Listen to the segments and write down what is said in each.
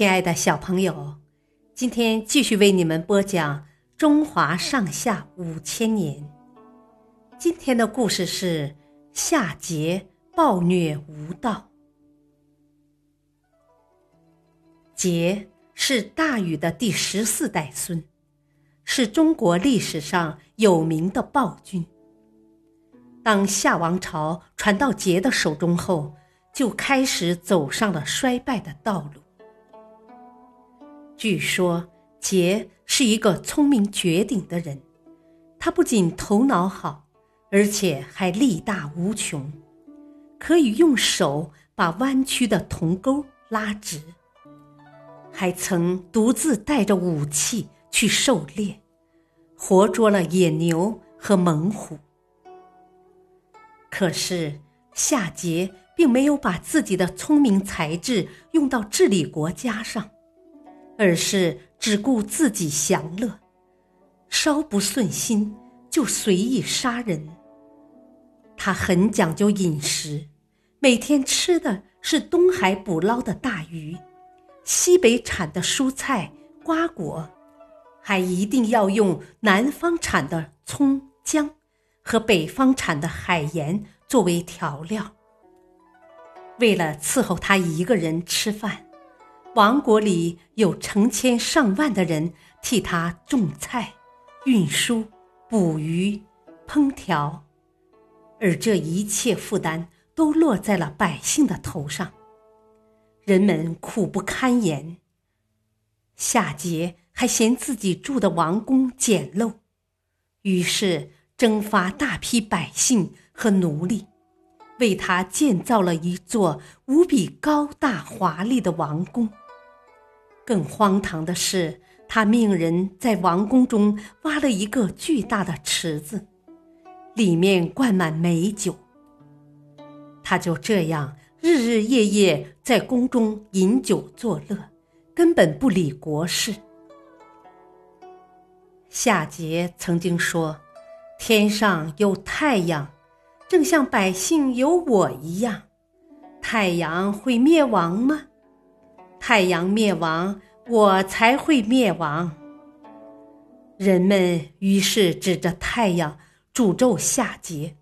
亲爱的小朋友，今天继续为你们播讲《中华上下五千年》。今天的故事是夏桀暴虐无道。桀是大禹的第十四代孙，是中国历史上有名的暴君。当夏王朝传到桀的手中后，就开始走上了衰败的道路。据说桀是一个聪明绝顶的人，他不仅头脑好，而且还力大无穷，可以用手把弯曲的铜钩拉直，还曾独自带着武器去狩猎，活捉了野牛和猛虎。可是夏桀并没有把自己的聪明才智用到治理国家上。而是只顾自己享乐，稍不顺心就随意杀人。他很讲究饮食，每天吃的是东海捕捞的大鱼，西北产的蔬菜瓜果，还一定要用南方产的葱姜和北方产的海盐作为调料。为了伺候他一个人吃饭。王国里有成千上万的人替他种菜、运输、捕鱼、烹调，而这一切负担都落在了百姓的头上，人们苦不堪言。夏桀还嫌自己住的王宫简陋，于是征发大批百姓和奴隶，为他建造了一座无比高大华丽的王宫。更荒唐的是，他命人在王宫中挖了一个巨大的池子，里面灌满美酒。他就这样日日夜夜在宫中饮酒作乐，根本不理国事。夏桀曾经说：“天上有太阳，正像百姓有我一样，太阳会灭亡吗？”太阳灭亡，我才会灭亡。人们于是指着太阳诅咒夏桀：“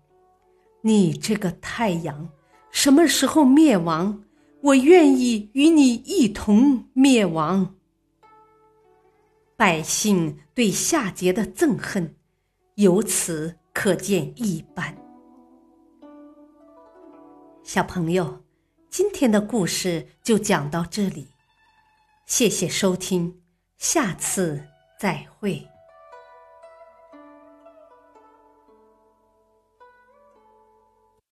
你这个太阳，什么时候灭亡？我愿意与你一同灭亡。”百姓对夏桀的憎恨，由此可见一斑。小朋友。今天的故事就讲到这里，谢谢收听，下次再会。